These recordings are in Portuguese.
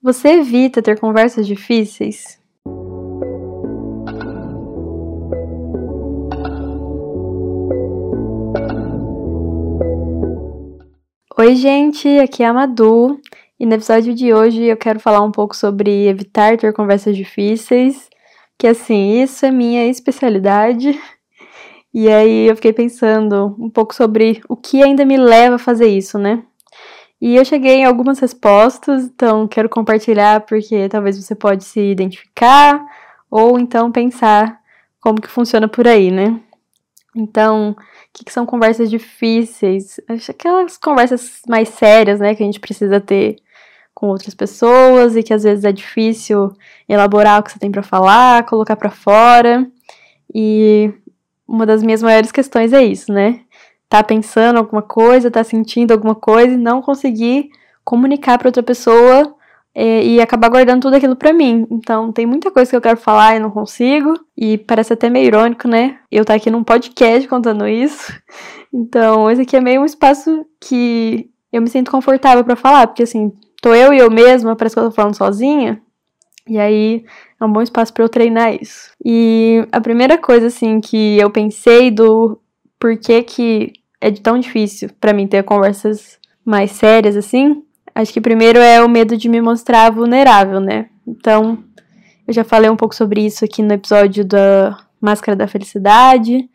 Você evita ter conversas difíceis? Oi, gente, aqui é a Madu e no episódio de hoje eu quero falar um pouco sobre evitar ter conversas difíceis, que assim, isso é minha especialidade. E aí eu fiquei pensando um pouco sobre o que ainda me leva a fazer isso, né? E eu cheguei em algumas respostas, então quero compartilhar porque talvez você pode se identificar ou então pensar como que funciona por aí, né? Então, o que, que são conversas difíceis? Acho aquelas conversas mais sérias, né, que a gente precisa ter com outras pessoas e que às vezes é difícil elaborar o que você tem para falar, colocar para fora. E uma das minhas maiores questões é isso, né? Tá pensando alguma coisa, tá sentindo alguma coisa e não conseguir comunicar para outra pessoa é, e acabar guardando tudo aquilo para mim. Então, tem muita coisa que eu quero falar e não consigo. E parece até meio irônico, né? Eu estar tá aqui num podcast contando isso. Então, esse aqui é meio um espaço que eu me sinto confortável para falar, porque assim, tô eu e eu mesma, parece que eu tô falando sozinha. E aí é um bom espaço para eu treinar isso. E a primeira coisa assim que eu pensei do porquê que é tão difícil para mim ter conversas mais sérias assim, acho que primeiro é o medo de me mostrar vulnerável, né? Então, eu já falei um pouco sobre isso aqui no episódio da Máscara da Felicidade,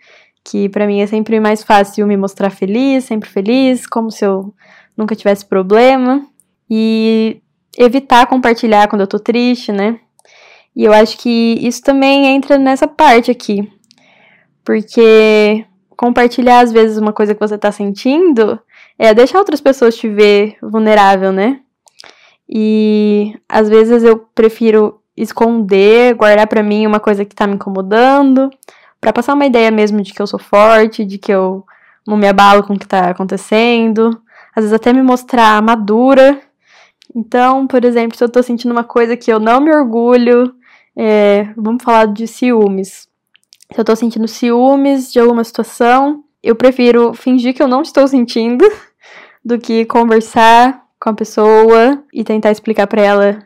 que para mim é sempre mais fácil me mostrar feliz, sempre feliz, como se eu nunca tivesse problema. E evitar compartilhar quando eu tô triste, né? E eu acho que isso também entra nessa parte aqui. Porque compartilhar, às vezes, uma coisa que você tá sentindo é deixar outras pessoas te ver vulnerável, né? E às vezes eu prefiro esconder, guardar para mim uma coisa que tá me incomodando, para passar uma ideia mesmo de que eu sou forte, de que eu não me abalo com o que tá acontecendo, às vezes até me mostrar madura então, por exemplo, se eu tô sentindo uma coisa que eu não me orgulho, é, vamos falar de ciúmes. Se eu tô sentindo ciúmes de alguma situação, eu prefiro fingir que eu não estou sentindo do que conversar com a pessoa e tentar explicar para ela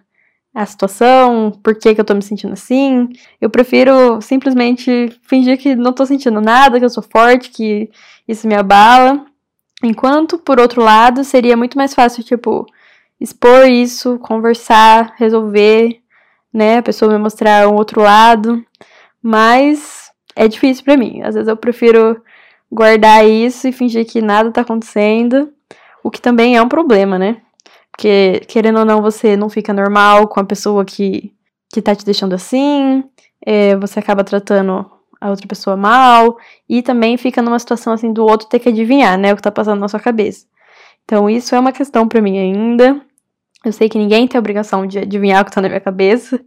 a situação, por que, que eu tô me sentindo assim. Eu prefiro simplesmente fingir que não tô sentindo nada, que eu sou forte, que isso me abala. Enquanto, por outro lado, seria muito mais fácil, tipo, expor isso, conversar, resolver, né? A pessoa me mostrar um outro lado, mas é difícil para mim. Às vezes eu prefiro guardar isso e fingir que nada tá acontecendo, o que também é um problema, né? Porque, querendo ou não, você não fica normal com a pessoa que, que tá te deixando assim, é, você acaba tratando a outra pessoa mal, e também fica numa situação assim do outro ter que adivinhar, né, o que tá passando na sua cabeça. Então, isso é uma questão para mim ainda. Eu sei que ninguém tem a obrigação de adivinhar o que tá na minha cabeça,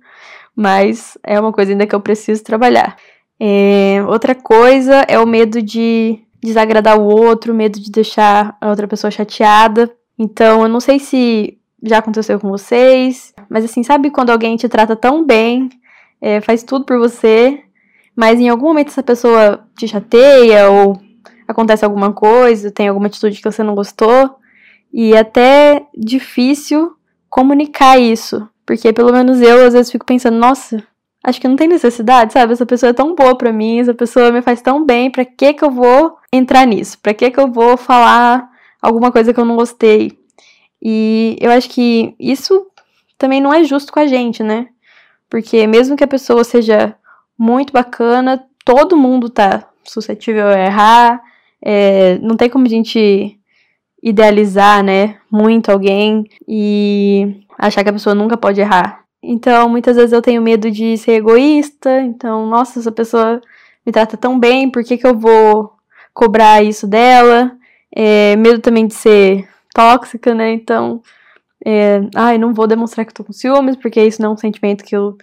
mas é uma coisa ainda que eu preciso trabalhar. É, outra coisa é o medo de desagradar o outro, medo de deixar a outra pessoa chateada. Então, eu não sei se já aconteceu com vocês, mas assim, sabe quando alguém te trata tão bem, é, faz tudo por você, mas em algum momento essa pessoa te chateia ou acontece alguma coisa, tem alguma atitude que você não gostou, e é até difícil comunicar isso. Porque pelo menos eu às vezes fico pensando, nossa, acho que não tem necessidade, sabe? Essa pessoa é tão boa para mim, essa pessoa me faz tão bem, para que que eu vou entrar nisso? Para que que eu vou falar alguma coisa que eu não gostei? E eu acho que isso também não é justo com a gente, né? Porque mesmo que a pessoa seja muito bacana, todo mundo tá suscetível a errar, é, não tem como a gente idealizar, né, muito alguém e achar que a pessoa nunca pode errar. Então, muitas vezes eu tenho medo de ser egoísta, então, nossa, essa pessoa me trata tão bem, por que, que eu vou cobrar isso dela? É, medo também de ser tóxica, né? Então, é, ai, não vou demonstrar que eu tô com ciúmes, porque isso não é um sentimento que eu,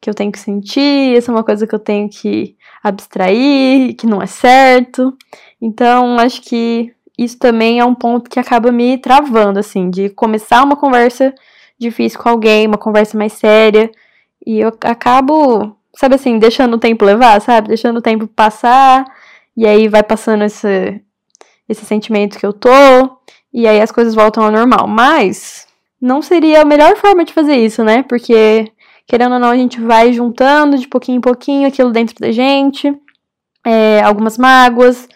que eu tenho que sentir, isso é uma coisa que eu tenho que abstrair, que não é certo. Então, acho que isso também é um ponto que acaba me travando, assim, de começar uma conversa difícil com alguém, uma conversa mais séria, e eu acabo, sabe assim, deixando o tempo levar, sabe? Deixando o tempo passar, e aí vai passando esse, esse sentimento que eu tô, e aí as coisas voltam ao normal. Mas não seria a melhor forma de fazer isso, né? Porque, querendo ou não, a gente vai juntando de pouquinho em pouquinho aquilo dentro da gente, é, algumas mágoas,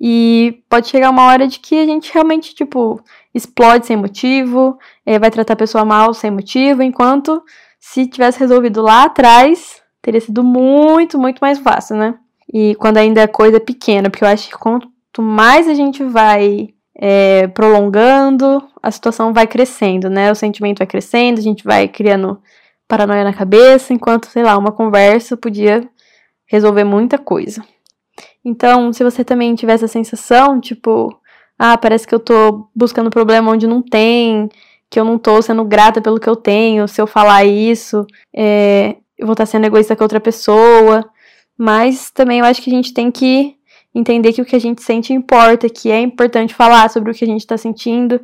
e pode chegar uma hora de que a gente realmente, tipo, explode sem motivo, é, vai tratar a pessoa mal sem motivo, enquanto se tivesse resolvido lá atrás, teria sido muito, muito mais fácil, né? E quando ainda é coisa pequena, porque eu acho que quanto mais a gente vai é, prolongando, a situação vai crescendo, né? O sentimento vai crescendo, a gente vai criando paranoia na cabeça, enquanto, sei lá, uma conversa podia resolver muita coisa. Então, se você também tiver essa sensação, tipo, ah, parece que eu tô buscando problema onde não tem, que eu não tô sendo grata pelo que eu tenho, se eu falar isso, é, eu vou estar sendo egoísta com outra pessoa. Mas também eu acho que a gente tem que entender que o que a gente sente importa, que é importante falar sobre o que a gente tá sentindo.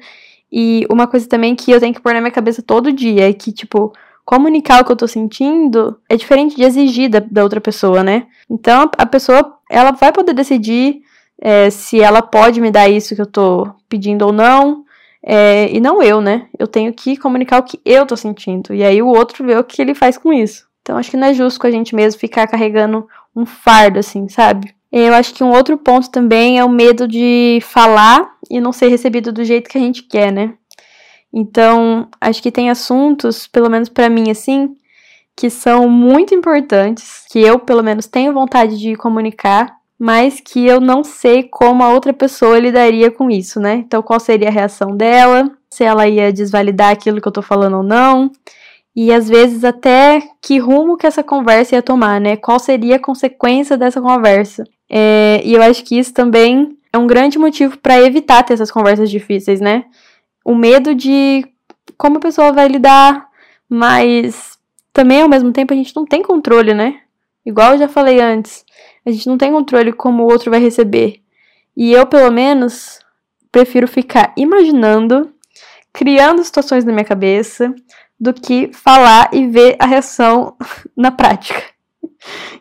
E uma coisa também que eu tenho que pôr na minha cabeça todo dia é que, tipo, comunicar o que eu tô sentindo é diferente de exigir da, da outra pessoa, né? Então a pessoa, ela vai poder decidir é, se ela pode me dar isso que eu tô pedindo ou não. É, e não eu, né? Eu tenho que comunicar o que eu tô sentindo. E aí o outro vê o que ele faz com isso. Então acho que não é justo com a gente mesmo ficar carregando um fardo, assim, sabe? Eu acho que um outro ponto também é o medo de falar e não ser recebido do jeito que a gente quer, né? Então, acho que tem assuntos, pelo menos para mim assim, que são muito importantes, que eu pelo menos tenho vontade de comunicar, mas que eu não sei como a outra pessoa lidaria com isso, né? Então, qual seria a reação dela? Se ela ia desvalidar aquilo que eu tô falando ou não? E às vezes até que rumo que essa conversa ia tomar, né? Qual seria a consequência dessa conversa? É, e eu acho que isso também é um grande motivo para evitar ter essas conversas difíceis, né? O medo de como a pessoa vai lidar, mas também ao mesmo tempo a gente não tem controle, né? Igual eu já falei antes, a gente não tem controle como o outro vai receber. E eu, pelo menos, prefiro ficar imaginando, criando situações na minha cabeça, do que falar e ver a reação na prática.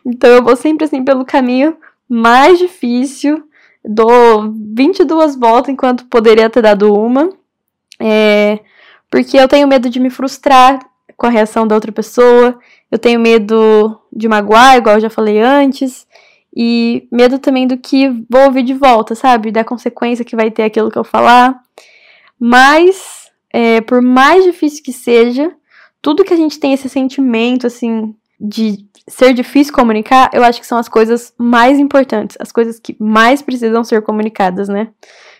Então eu vou sempre assim pelo caminho mais difícil, dou 22 voltas enquanto poderia ter dado uma, é, porque eu tenho medo de me frustrar com a reação da outra pessoa, eu tenho medo de magoar, igual eu já falei antes, e medo também do que vou ouvir de volta, sabe? Da consequência que vai ter aquilo que eu falar. Mas, é, por mais difícil que seja, tudo que a gente tem esse sentimento, assim, de ser difícil comunicar, eu acho que são as coisas mais importantes, as coisas que mais precisam ser comunicadas, né?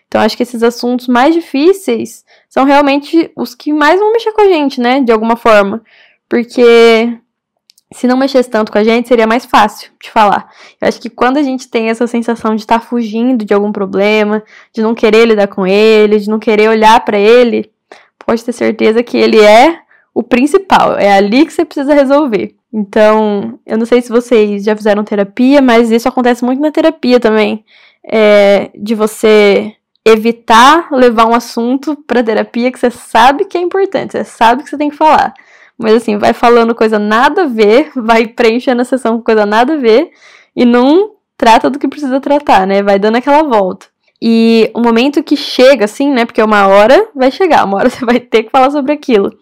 Então, acho que esses assuntos mais difíceis são realmente os que mais vão mexer com a gente, né? De alguma forma. Porque se não mexesse tanto com a gente, seria mais fácil de falar. Eu acho que quando a gente tem essa sensação de estar tá fugindo de algum problema, de não querer lidar com ele, de não querer olhar para ele, pode ter certeza que ele é o principal. É ali que você precisa resolver. Então, eu não sei se vocês já fizeram terapia, mas isso acontece muito na terapia também. É, de você evitar levar um assunto para terapia que você sabe que é importante, você sabe que você tem que falar. Mas assim, vai falando coisa nada a ver, vai preenchendo a sessão com coisa nada a ver e não trata do que precisa tratar, né? Vai dando aquela volta. E o momento que chega, assim, né? Porque uma hora vai chegar, uma hora você vai ter que falar sobre aquilo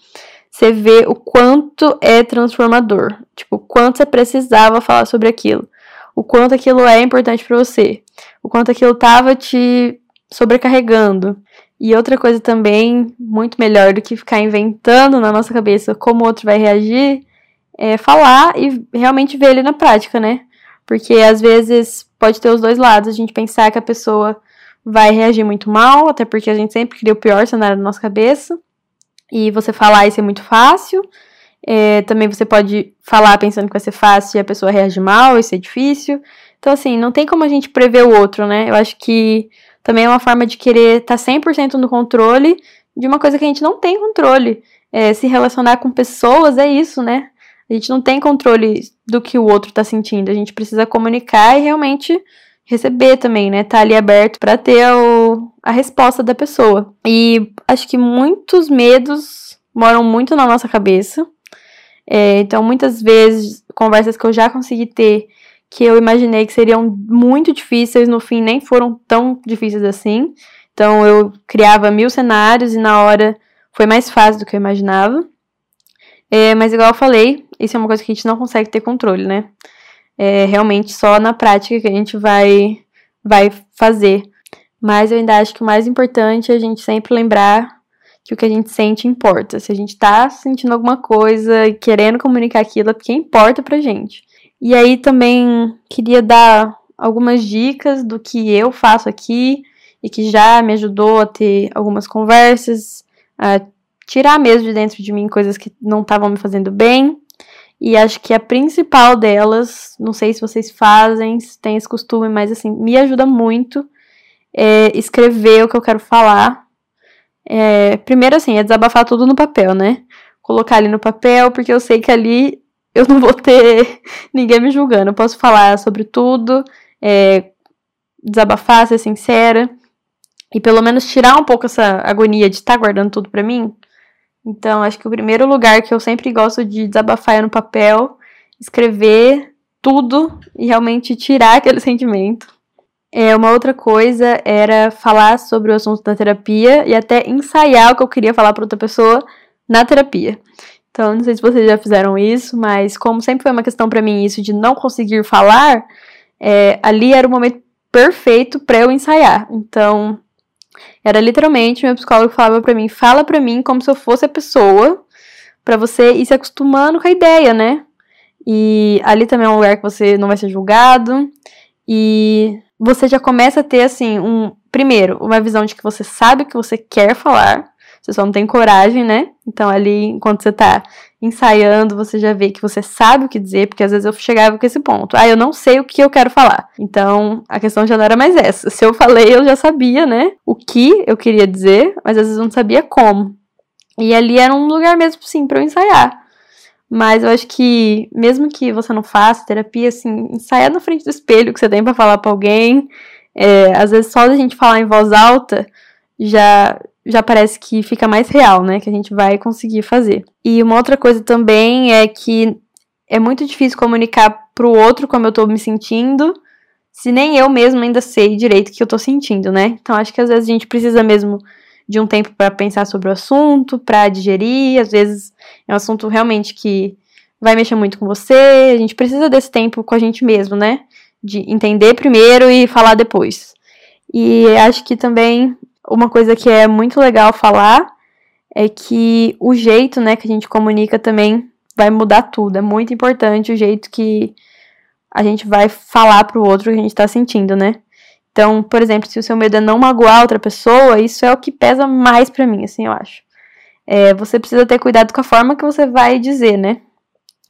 você vê o quanto é transformador. Tipo, o quanto você precisava falar sobre aquilo. O quanto aquilo é importante para você. O quanto aquilo tava te sobrecarregando. E outra coisa também, muito melhor do que ficar inventando na nossa cabeça como o outro vai reagir, é falar e realmente ver ele na prática, né? Porque às vezes pode ter os dois lados, a gente pensar que a pessoa vai reagir muito mal, até porque a gente sempre cria o pior cenário na nossa cabeça e você falar isso é muito fácil. É, também você pode falar pensando que vai ser fácil e a pessoa reage mal, isso é difícil. Então, assim, não tem como a gente prever o outro, né? Eu acho que também é uma forma de querer estar tá 100% no controle de uma coisa que a gente não tem controle. É, se relacionar com pessoas é isso, né? A gente não tem controle do que o outro está sentindo. A gente precisa comunicar e realmente receber também, né? Tá ali aberto para ter o, a resposta da pessoa. E acho que muitos medos moram muito na nossa cabeça. É, então, muitas vezes, conversas que eu já consegui ter, que eu imaginei que seriam muito difíceis, no fim nem foram tão difíceis assim. Então, eu criava mil cenários e na hora foi mais fácil do que eu imaginava. É, mas igual eu falei, isso é uma coisa que a gente não consegue ter controle, né? É realmente só na prática que a gente vai, vai fazer. Mas eu ainda acho que o mais importante é a gente sempre lembrar que o que a gente sente importa. Se a gente tá sentindo alguma coisa e querendo comunicar aquilo, é porque importa pra gente. E aí também queria dar algumas dicas do que eu faço aqui e que já me ajudou a ter algumas conversas, a tirar mesmo de dentro de mim coisas que não estavam me fazendo bem. E acho que a principal delas, não sei se vocês fazem, se tem esse costume, mas assim, me ajuda muito é escrever o que eu quero falar. É, primeiro, assim, é desabafar tudo no papel, né? Colocar ali no papel, porque eu sei que ali eu não vou ter ninguém me julgando. Eu posso falar sobre tudo, é, desabafar, ser sincera. E pelo menos tirar um pouco essa agonia de estar tá guardando tudo pra mim. Então, acho que o primeiro lugar que eu sempre gosto de desabafar é no papel, escrever tudo e realmente tirar aquele sentimento. É, uma outra coisa era falar sobre o assunto da terapia e até ensaiar o que eu queria falar para outra pessoa na terapia. Então, não sei se vocês já fizeram isso, mas como sempre foi uma questão para mim isso de não conseguir falar, é, ali era o momento perfeito para eu ensaiar. Então, era literalmente meu psicólogo falava para mim, fala para mim como se eu fosse a pessoa, para você ir se acostumando com a ideia, né? E ali também é um lugar que você não vai ser julgado e você já começa a ter assim um primeiro, uma visão de que você sabe o que você quer falar, você só não tem coragem, né? Então ali, enquanto você tá ensaiando, você já vê que você sabe o que dizer, porque às vezes eu chegava com esse ponto. Ah, eu não sei o que eu quero falar. Então, a questão já não era mais essa. Se eu falei, eu já sabia, né? O que eu queria dizer, mas às vezes eu não sabia como. E ali era um lugar mesmo, sim, para eu ensaiar. Mas eu acho que, mesmo que você não faça terapia, assim, ensaiar na frente do espelho que você tem para falar para alguém. É, às vezes só a gente falar em voz alta já já parece que fica mais real, né? Que a gente vai conseguir fazer. E uma outra coisa também é que é muito difícil comunicar pro outro como eu tô me sentindo, se nem eu mesmo ainda sei direito o que eu tô sentindo, né? Então acho que às vezes a gente precisa mesmo de um tempo para pensar sobre o assunto, para digerir, às vezes é um assunto realmente que vai mexer muito com você, a gente precisa desse tempo com a gente mesmo, né? De entender primeiro e falar depois. E acho que também uma coisa que é muito legal falar é que o jeito, né, que a gente comunica também vai mudar tudo. É muito importante o jeito que a gente vai falar pro outro o que a gente tá sentindo, né? Então, por exemplo, se o seu medo é não magoar outra pessoa, isso é o que pesa mais para mim, assim, eu acho. É, você precisa ter cuidado com a forma que você vai dizer, né?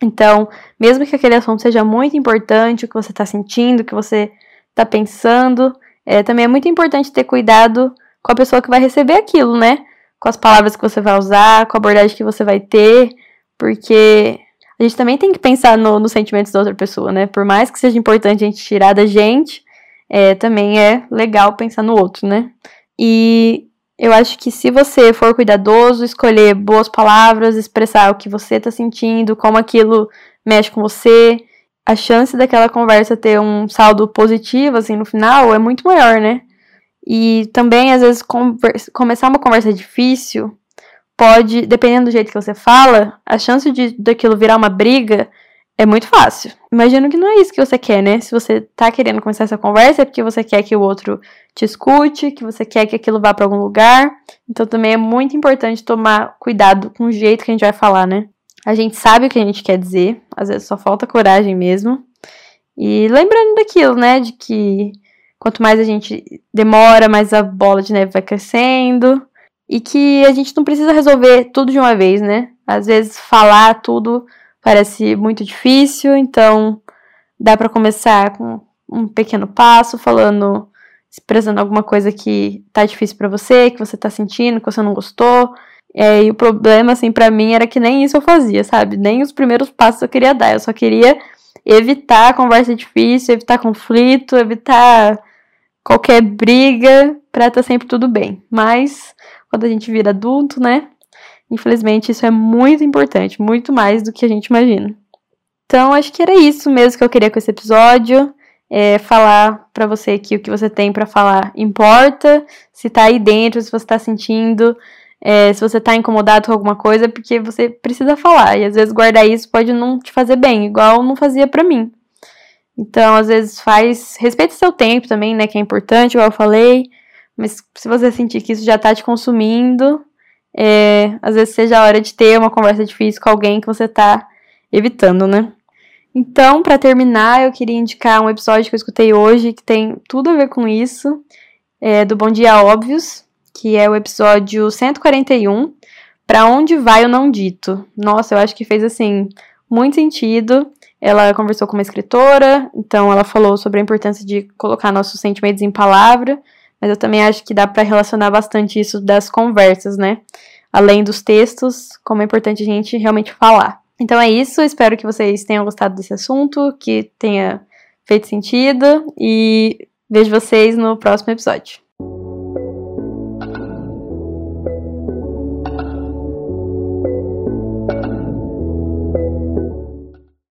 Então, mesmo que aquele assunto seja muito importante, o que você tá sentindo, o que você tá pensando, é, também é muito importante ter cuidado com a pessoa que vai receber aquilo, né? Com as palavras que você vai usar, com a abordagem que você vai ter, porque a gente também tem que pensar no, nos sentimentos da outra pessoa, né? Por mais que seja importante a gente tirar da gente, é, também é legal pensar no outro, né? E eu acho que se você for cuidadoso, escolher boas palavras, expressar o que você tá sentindo, como aquilo mexe com você, a chance daquela conversa ter um saldo positivo, assim, no final, é muito maior, né? E também, às vezes, começar uma conversa difícil pode, dependendo do jeito que você fala, a chance de daquilo virar uma briga é muito fácil. Imagino que não é isso que você quer, né? Se você tá querendo começar essa conversa é porque você quer que o outro te escute, que você quer que aquilo vá para algum lugar. Então também é muito importante tomar cuidado com o jeito que a gente vai falar, né? A gente sabe o que a gente quer dizer, às vezes só falta coragem mesmo. E lembrando daquilo, né, de que Quanto mais a gente demora, mais a bola de neve vai crescendo. E que a gente não precisa resolver tudo de uma vez, né? Às vezes falar tudo parece muito difícil, então dá para começar com um pequeno passo, falando, expressando alguma coisa que tá difícil para você, que você tá sentindo, que você não gostou. É, e o problema, assim, para mim era que nem isso eu fazia, sabe? Nem os primeiros passos eu queria dar. Eu só queria evitar conversa difícil, evitar conflito, evitar qualquer briga pra estar tá sempre tudo bem. Mas quando a gente vira adulto, né? Infelizmente isso é muito importante, muito mais do que a gente imagina. Então acho que era isso mesmo que eu queria com esse episódio. É, falar para você que o que você tem para falar importa, se tá aí dentro, se você tá sentindo É, se você tá incomodado com alguma coisa, porque você precisa falar. E às vezes guardar isso pode não te fazer bem, igual não fazia para mim. Então, às vezes faz. Respeite seu tempo também, né? Que é importante, igual eu falei. Mas se você sentir que isso já tá te consumindo, é, às vezes seja a hora de ter uma conversa difícil com alguém que você tá evitando, né? Então, para terminar, eu queria indicar um episódio que eu escutei hoje que tem tudo a ver com isso, é, do Bom Dia Óbvios, que é o episódio 141, Para Onde Vai o Não Dito. Nossa, eu acho que fez, assim, muito sentido. Ela conversou com uma escritora, então ela falou sobre a importância de colocar nossos sentimentos em palavra, mas eu também acho que dá para relacionar bastante isso das conversas, né? Além dos textos, como é importante a gente realmente falar. Então é isso, espero que vocês tenham gostado desse assunto, que tenha feito sentido e vejo vocês no próximo episódio.